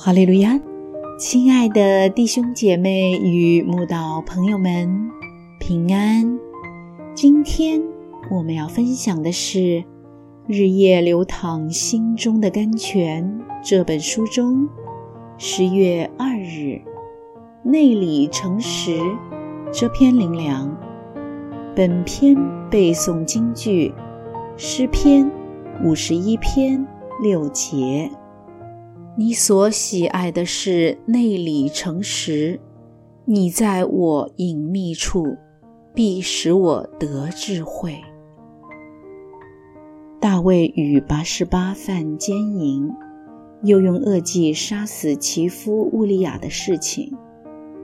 哈利路亚，亲爱的弟兄姐妹与慕道朋友们，平安。今天我们要分享的是《日夜流淌心中的甘泉》这本书中十月二日“内里诚实”这篇灵粮。本篇背诵京剧诗篇五十一篇六节。你所喜爱的是内里诚实，你在我隐秘处，必使我得智慧。大卫与八十八犯奸淫，又用恶计杀死其夫乌利亚的事情，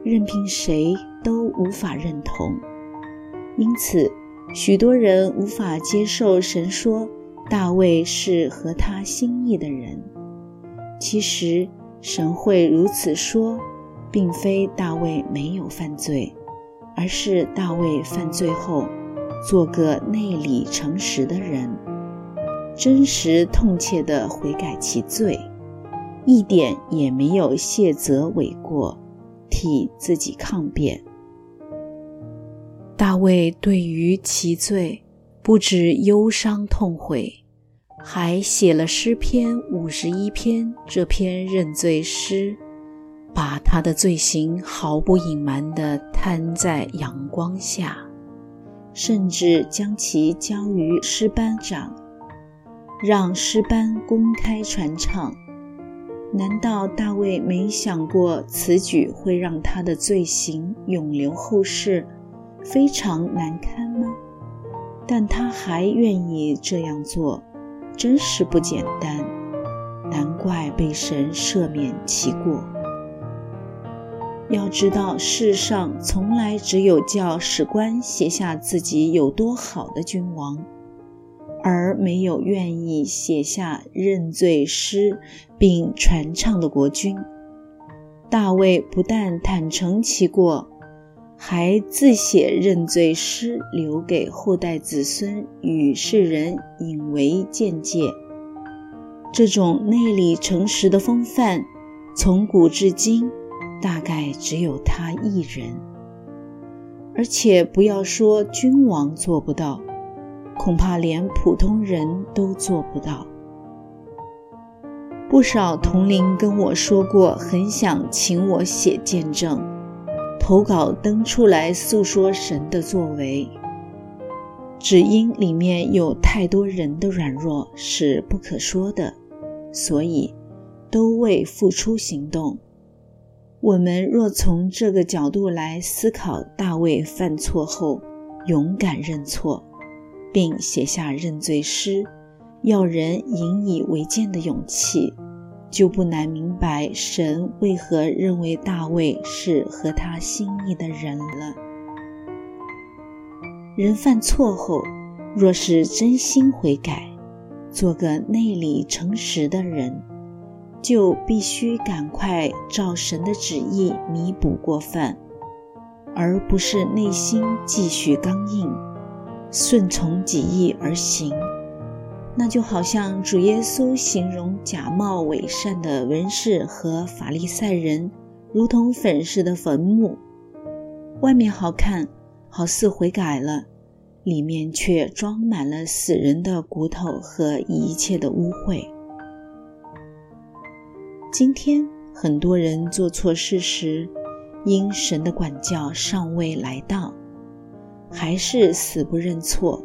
任凭谁都无法认同。因此，许多人无法接受神说大卫是合他心意的人。其实，神会如此说，并非大卫没有犯罪，而是大卫犯罪后，做个内里诚实的人，真实痛切地悔改其罪，一点也没有谢责诿过，替自己抗辩。大卫对于其罪，不止忧伤痛悔。还写了诗篇五十一篇，这篇认罪诗，把他的罪行毫不隐瞒地摊在阳光下，甚至将其交于诗班长，让诗班公开传唱。难道大卫没想过此举会让他的罪行永留后世，非常难堪吗？但他还愿意这样做。真是不简单，难怪被神赦免其过。要知道，世上从来只有叫史官写下自己有多好的君王，而没有愿意写下认罪诗并传唱的国君。大卫不但坦诚其过。还自写认罪诗，留给后代子孙与世人引为鉴戒。这种内里诚实的风范，从古至今，大概只有他一人。而且不要说君王做不到，恐怕连普通人都做不到。不少同龄跟我说过，很想请我写见证。投稿登出来诉说神的作为，只因里面有太多人的软弱是不可说的，所以都未付出行动。我们若从这个角度来思考，大卫犯错后勇敢认错，并写下认罪诗，要人引以为鉴的勇气。就不难明白神为何认为大卫是合他心意的人了。人犯错后，若是真心悔改，做个内里诚实的人，就必须赶快照神的旨意弥补过犯，而不是内心继续刚硬，顺从己意而行。那就好像主耶稣形容假冒伪善的文士和法利赛人，如同粉饰的坟墓，外面好看，好似悔改了，里面却装满了死人的骨头和一切的污秽。今天很多人做错事时，因神的管教尚未来到，还是死不认错。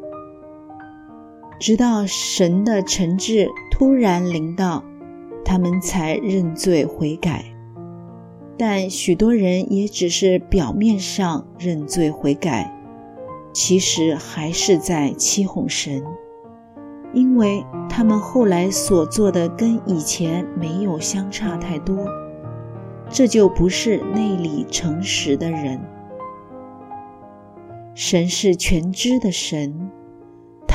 直到神的惩治突然临到，他们才认罪悔改。但许多人也只是表面上认罪悔改，其实还是在欺哄神，因为他们后来所做的跟以前没有相差太多，这就不是内里诚实的人。神是全知的神。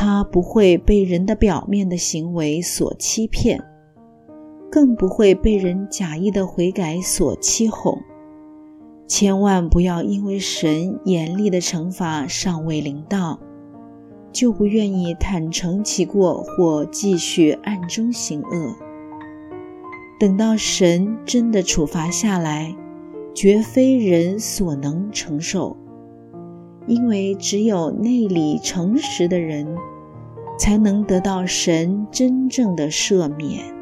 他不会被人的表面的行为所欺骗更不会被人假意的悔改所欺哄。千万不要因为神严厉的惩罚尚未临到就不愿意坦诚其过或继续暗中行恶。等到神真的处罚下来绝非人所能承受因为只有内里诚实的人才能得到神真正的赦免。